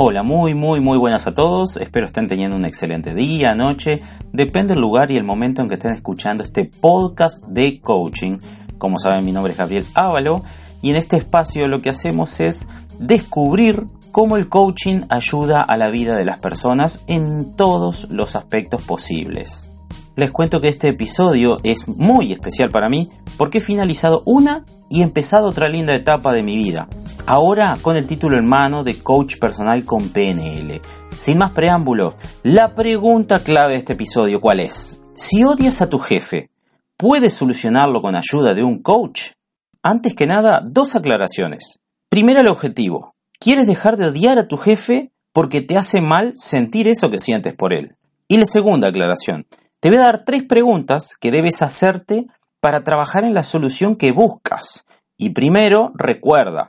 Hola, muy, muy, muy buenas a todos. Espero estén teniendo un excelente día, noche. Depende del lugar y el momento en que estén escuchando este podcast de coaching. Como saben, mi nombre es Gabriel Ávalo y en este espacio lo que hacemos es descubrir cómo el coaching ayuda a la vida de las personas en todos los aspectos posibles. Les cuento que este episodio es muy especial para mí porque he finalizado una y empezado otra linda etapa de mi vida. Ahora con el título en mano de coach personal con PNL. Sin más preámbulo, la pregunta clave de este episodio, ¿cuál es? Si odias a tu jefe, ¿puedes solucionarlo con ayuda de un coach? Antes que nada, dos aclaraciones. Primero el objetivo. ¿Quieres dejar de odiar a tu jefe porque te hace mal sentir eso que sientes por él? Y la segunda aclaración. Te voy a dar tres preguntas que debes hacerte para trabajar en la solución que buscas. Y primero, recuerda,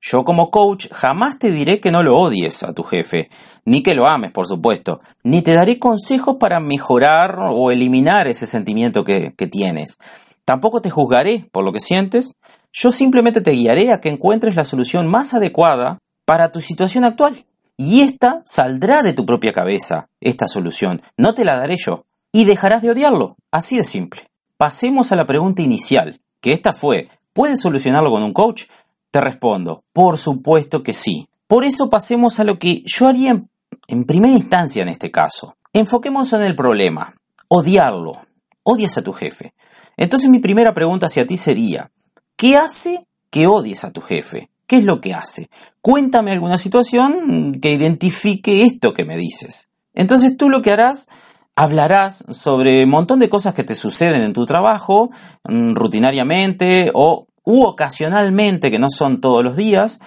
yo como coach jamás te diré que no lo odies a tu jefe, ni que lo ames, por supuesto, ni te daré consejos para mejorar o eliminar ese sentimiento que, tienes. Tampoco te juzgaré por lo que sientes, yo simplemente te guiaré a que encuentres la solución más adecuada para tu situación actual. Y esta saldrá de tu propia cabeza, esta solución, no te la daré yo, y dejarás de odiarlo, así de simple. Pasemos a la pregunta inicial, que esta fue, ¿puedes solucionarlo con un coach? Te respondo, por supuesto que sí. Por eso pasemos a lo que yo haría en, primera instancia en este caso. Enfoquemos en el problema, odiarlo. Odias a tu jefe. Entonces mi primera pregunta hacia ti sería, ¿qué hace que odies a tu jefe? ¿Qué es lo que hace? Cuéntame alguna situación que identifique esto que me dices. Entonces tú lo que harás hablarás sobre un montón de cosas que te suceden en tu trabajo, mm, rutinariamente o u ocasionalmente, que no son todos los días,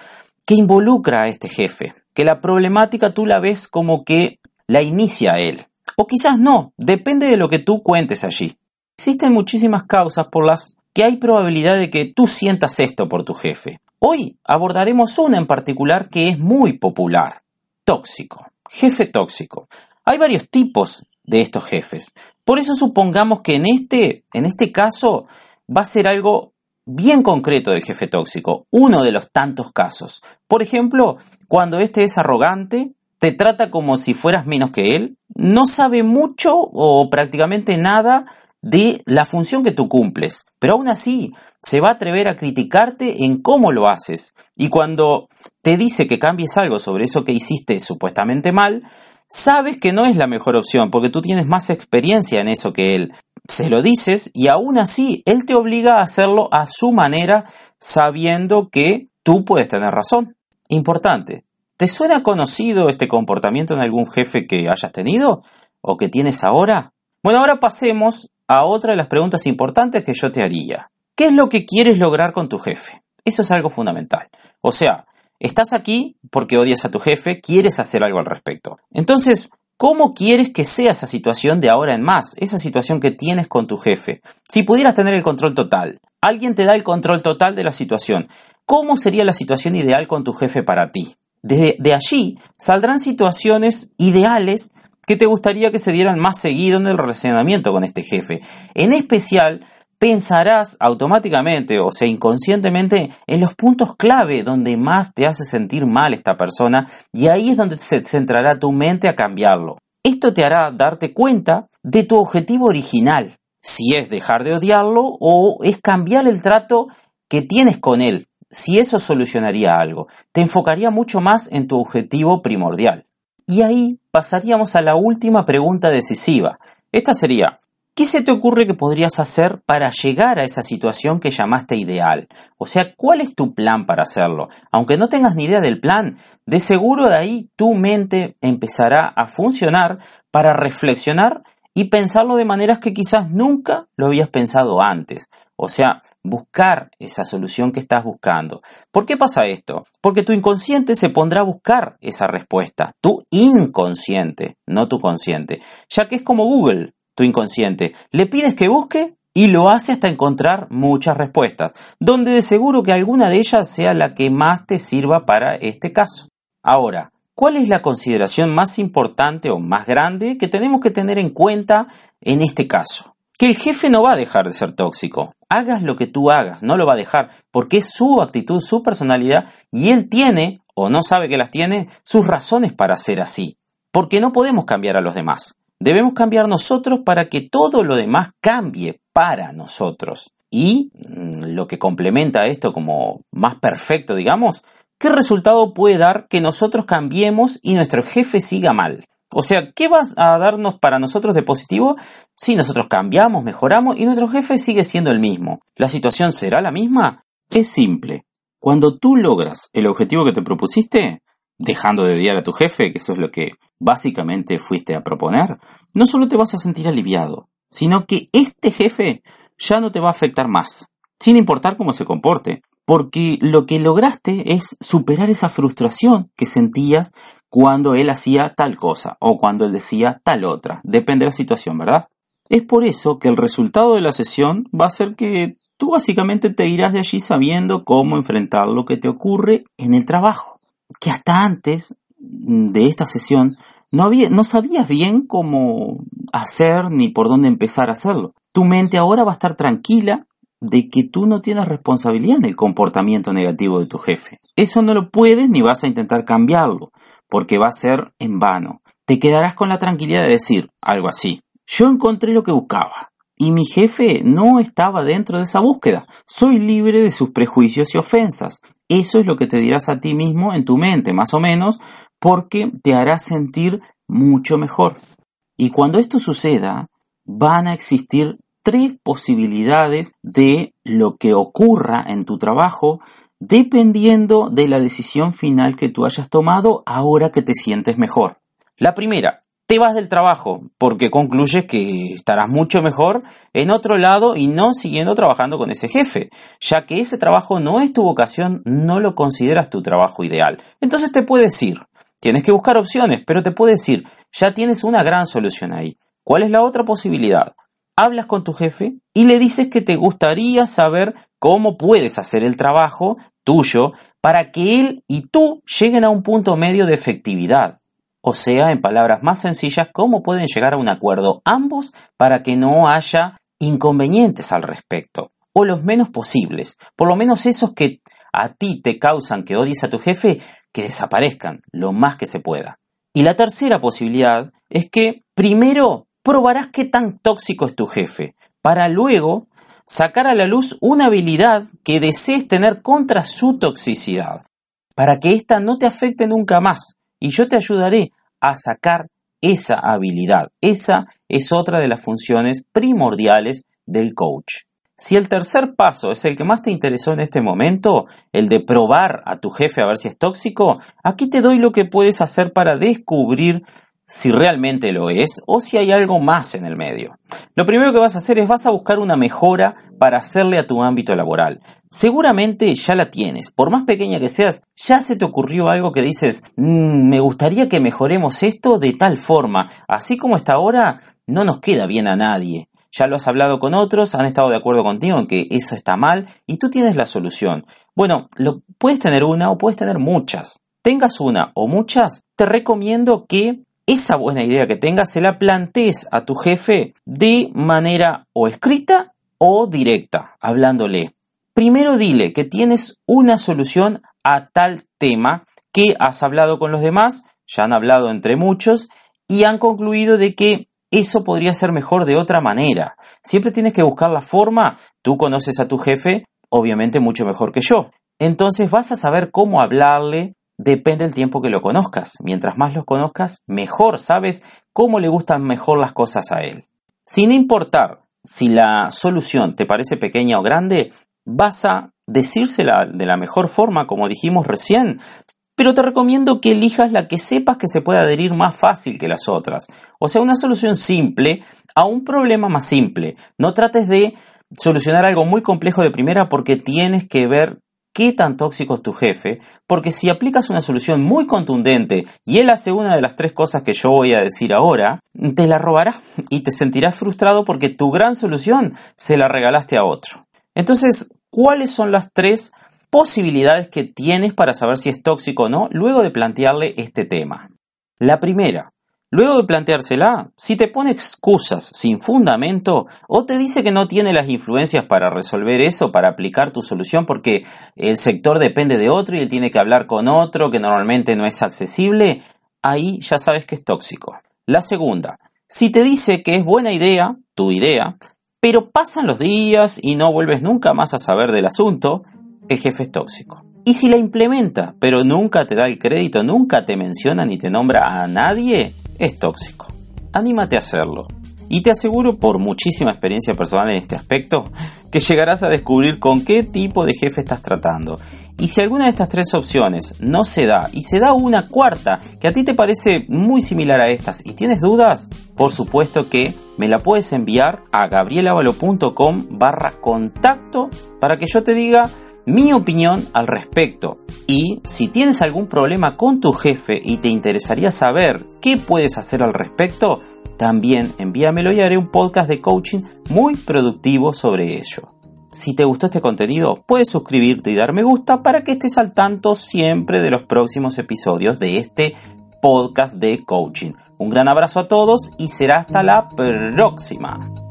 que involucra a este jefe, que la problemática tú la ves como que la inicia él. O quizás no, depende de lo que tú cuentes allí. Existen muchísimas causas por las que hay probabilidad de que tú sientas esto por tu jefe. Hoy abordaremos una en particular que es muy popular. Tóxico. Jefe tóxico. Hay varios tipos de estos jefes. Por eso supongamos que en este, en este caso va a ser algo bien concreto del jefe tóxico, uno de los tantos casos. Por ejemplo, cuando este es arrogante, te trata como si fueras menos que él, no sabe mucho o prácticamente nada de la función que tú cumples, pero aún así se va a atrever a criticarte en cómo lo haces. Y cuando te dice que cambies algo sobre eso que hiciste supuestamente mal, sabes que no es la mejor opción porque tú tienes más experiencia en eso que él. Se lo dices y aún así él te obliga a hacerlo a su manera sabiendo que tú puedes tener razón. Importante. ¿Te suena conocido este comportamiento en algún jefe que hayas tenido o que tienes ahora? Bueno, ahora pasemos a otra de las preguntas importantes que yo te haría. ¿Qué es lo que quieres lograr con tu jefe? Eso es algo fundamental. O sea, Estás aquí porque odias a tu jefe, quieres hacer algo al respecto. Entonces, ¿cómo quieres que sea esa situación de ahora en más? Esa situación que tienes con tu jefe. Si pudieras tener el control total, alguien te da el control total de la situación. ¿Cómo sería la situación ideal con tu jefe para ti? Desde de allí saldrán situaciones ideales que te gustaría que se dieran más seguido en el relacionamiento con este jefe. En especial, pensarás automáticamente, o sea, inconscientemente, en los puntos clave donde más te hace sentir mal esta persona y ahí es donde se centrará tu mente a cambiarlo. Esto te hará darte cuenta de tu objetivo original, si es dejar de odiarlo o es cambiar el trato que tienes con él, si eso solucionaría algo. Te enfocaría mucho más en tu objetivo primordial. Y ahí pasaríamos a la última pregunta decisiva. Esta sería, ¿Qué se te ocurre que podrías hacer para llegar a esa situación que llamaste ideal? O sea, ¿cuál es tu plan para hacerlo? Aunque no tengas ni idea del plan, de seguro de ahí tu mente empezará a funcionar para reflexionar y pensarlo de maneras que quizás nunca lo habías pensado antes. O sea, buscar esa solución que estás buscando. ¿Por qué pasa esto? Porque tu inconsciente se pondrá a buscar esa respuesta. Tu inconsciente, no tu consciente. Ya que es como Google tu inconsciente. Le pides que busque y lo hace hasta encontrar muchas respuestas, donde de seguro que alguna de ellas sea la que más te sirva para este caso. Ahora, ¿cuál es la consideración más importante o más grande que tenemos que tener en cuenta en este caso? Que el jefe no va a dejar de ser tóxico. Hagas lo que tú hagas, no lo va a dejar, porque es su actitud, su personalidad, y él tiene o no sabe que las tiene sus razones para ser así. Porque no podemos cambiar a los demás. Debemos cambiar nosotros para que todo lo demás cambie para nosotros. Y mm, lo que complementa esto como más perfecto, digamos, ¿qué resultado puede dar que nosotros cambiemos y nuestro jefe siga mal? O sea, ¿qué vas a darnos para nosotros de positivo si nosotros cambiamos, mejoramos y nuestro jefe sigue siendo el mismo? ¿La situación será la misma? Es simple. Cuando tú logras el objetivo que te propusiste, dejando de odiar a tu jefe, que eso es lo que básicamente fuiste a proponer, no solo te vas a sentir aliviado, sino que este jefe ya no te va a afectar más, sin importar cómo se comporte, porque lo que lograste es superar esa frustración que sentías cuando él hacía tal cosa o cuando él decía tal otra, depende de la situación, ¿verdad? Es por eso que el resultado de la sesión va a ser que tú básicamente te irás de allí sabiendo cómo enfrentar lo que te ocurre en el trabajo, que hasta antes de esta sesión no, había, no sabías bien cómo hacer ni por dónde empezar a hacerlo. Tu mente ahora va a estar tranquila de que tú no tienes responsabilidad en el comportamiento negativo de tu jefe. Eso no lo puedes ni vas a intentar cambiarlo, porque va a ser en vano. Te quedarás con la tranquilidad de decir algo así. Yo encontré lo que buscaba, y mi jefe no estaba dentro de esa búsqueda. Soy libre de sus prejuicios y ofensas. Eso es lo que te dirás a ti mismo en tu mente, más o menos, porque te hará sentir mucho mejor. Y cuando esto suceda, van a existir tres posibilidades de lo que ocurra en tu trabajo dependiendo de la decisión final que tú hayas tomado ahora que te sientes mejor. La primera, te vas del trabajo porque concluyes que estarás mucho mejor en otro lado y no siguiendo trabajando con ese jefe, ya que ese trabajo no es tu vocación, no lo consideras tu trabajo ideal. Entonces te puedes ir. Tienes que buscar opciones, pero te puedes ir. Ya tienes una gran solución ahí. ¿Cuál es la otra posibilidad? hablas con tu jefe y le dices que te gustaría saber cómo puedes hacer el trabajo tuyo para que él y tú lleguen a un punto medio de efectividad. O sea, en palabras más sencillas, cómo pueden llegar a un acuerdo ambos para que no haya inconvenientes al respecto. O los menos posibles. Por lo menos esos que a ti te causan que odies a tu jefe, que desaparezcan lo más que se pueda. Y la tercera posibilidad es que primero probarás qué tan tóxico es tu jefe, para luego sacar a la luz una habilidad que desees tener contra su toxicidad, para que ésta no te afecte nunca más. Y yo te ayudaré a sacar esa habilidad. Esa es otra de las funciones primordiales del coach. Si el tercer paso es el que más te interesó en este momento, el de probar a tu jefe a ver si es tóxico, aquí te doy lo que puedes hacer para descubrir si realmente lo es o si hay algo más en el medio. Lo primero que vas a hacer es vas a buscar una mejora para hacerle a tu ámbito laboral. Seguramente ya la tienes, por más pequeña que seas, ya se te ocurrió algo que dices, mm, me gustaría que mejoremos esto de tal forma, así como está ahora, no nos queda bien a nadie. Ya lo has hablado con otros, han estado de acuerdo contigo en que eso está mal y tú tienes la solución. Bueno, lo, puedes tener una o puedes tener muchas. Tengas una o muchas, te recomiendo que esa buena idea que tengas se la plantees a tu jefe de manera o escrita o directa, hablándole. Primero dile que tienes una solución a tal tema que has hablado con los demás, ya han hablado entre muchos y han concluido de que eso podría ser mejor de otra manera. Siempre tienes que buscar la forma, tú conoces a tu jefe, obviamente mucho mejor que yo. Entonces vas a saber cómo hablarle, Depende del tiempo que lo conozcas. Mientras más lo conozcas, mejor sabes cómo le gustan mejor las cosas a él. Sin importar si la solución te parece pequeña o grande, vas a decírsela de la mejor forma, como dijimos recién, pero te recomiendo que elijas la que sepas que se puede adherir más fácil que las otras. O sea, una solución simple a un problema más simple. No trates de solucionar algo muy complejo de primera porque tienes que ver qué tan tóxico es tu jefe, porque si aplicas una solución muy contundente y él hace una de las tres cosas que yo voy a decir ahora, te la robará y te sentirás frustrado porque tu gran solución se la regalaste a otro. Entonces, ¿cuáles son las tres posibilidades que tienes para saber si es tóxico o no luego de plantearle este tema? La primera, Luego de planteársela, si te pone excusas sin fundamento o te dice que no tiene las influencias para resolver eso, para aplicar tu solución porque el sector depende de otro y él tiene que hablar con otro que normalmente no es accesible, ahí ya sabes que es tóxico. La segunda, si te dice que es buena idea, tu idea, pero pasan los días y no vuelves nunca más a saber del asunto, el jefe es tóxico. Y si la implementa, pero nunca te da el crédito, nunca te menciona ni te nombra a nadie, es tóxico. Anímate a hacerlo. Y te aseguro por muchísima experiencia personal en este aspecto que llegarás a descubrir con qué tipo de jefe estás tratando. Y si alguna de estas tres opciones no se da y se da una cuarta que a ti te parece muy similar a estas y tienes dudas, por supuesto que me la puedes enviar a gabrielavalo.com barra contacto para que yo te diga mi opinión al respecto. Y si tienes algún problema con tu jefe y te interesaría saber qué puedes hacer al respecto, también envíamelo y haré un podcast de coaching muy productivo sobre ello. Si te gustó este contenido, puedes suscribirte y dar me gusta para que estés al tanto siempre de los próximos episodios de este podcast de coaching. Un gran abrazo a todos y será hasta la próxima.